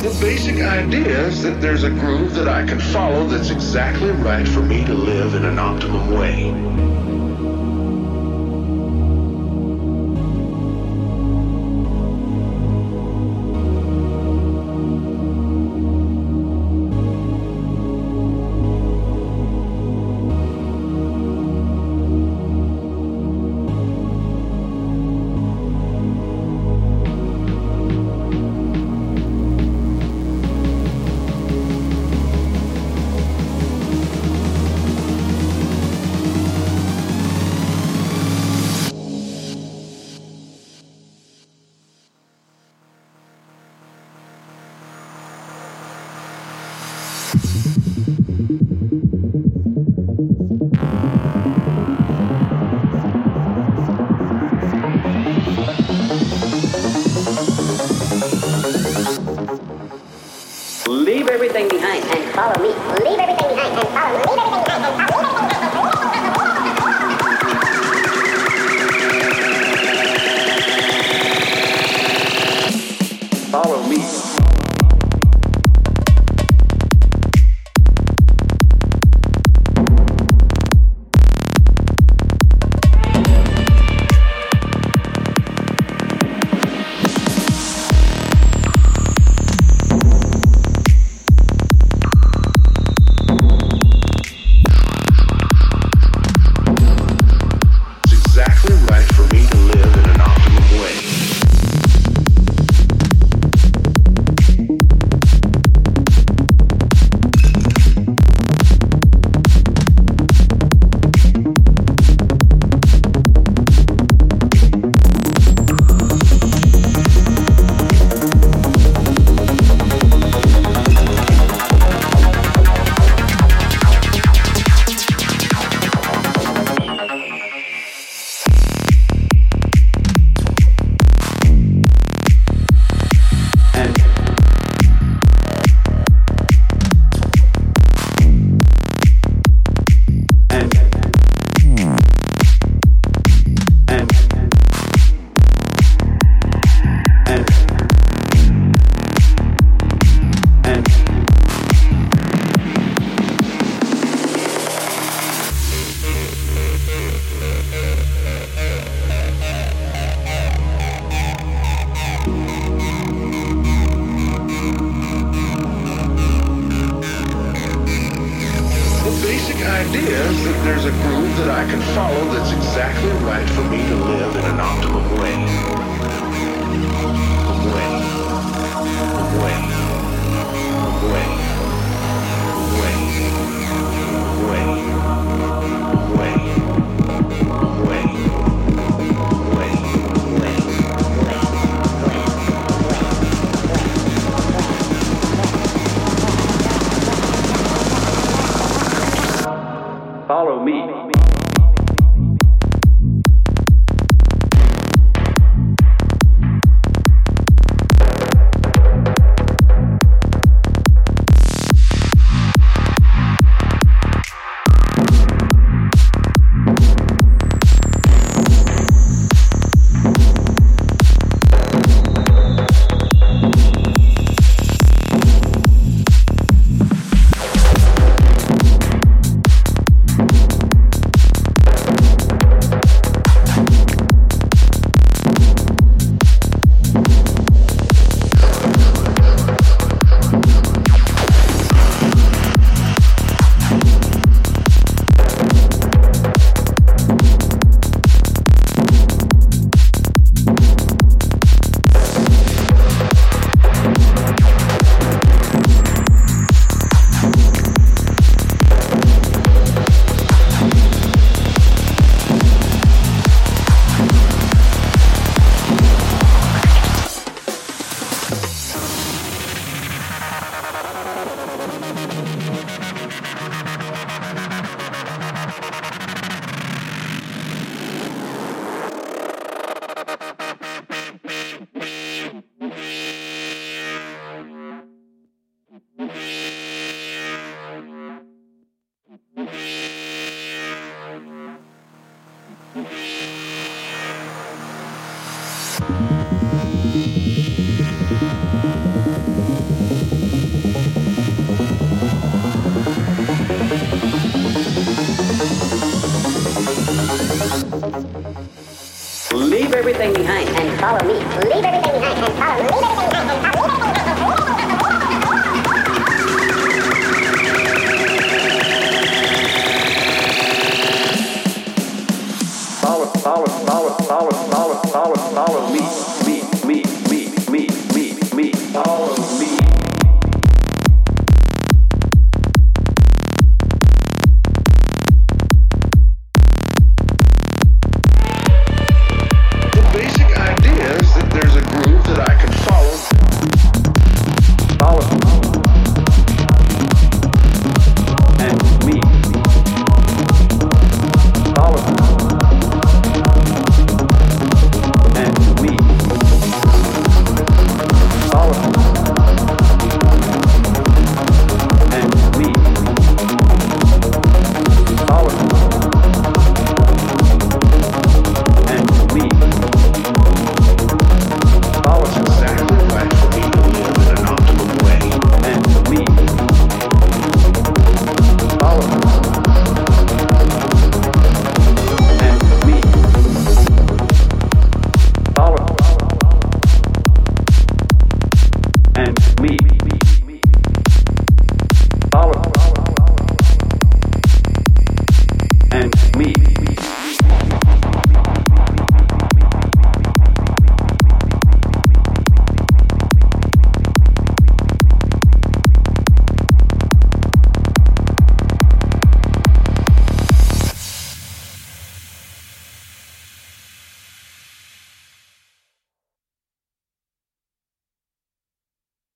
The basic idea is that there's a groove that I can follow that's exactly right for me to live in an optimum way. everything behind and follow me. Leave everything behind and follow me. Leave everything behind and follow me. I can follow that's exactly right for me to live in an optimal way. everything behind and follow me. Leave everything behind and follow. Leave everything behind and follow. Leave. Follow, follow, follow, follow, follow, follow, follow me, me.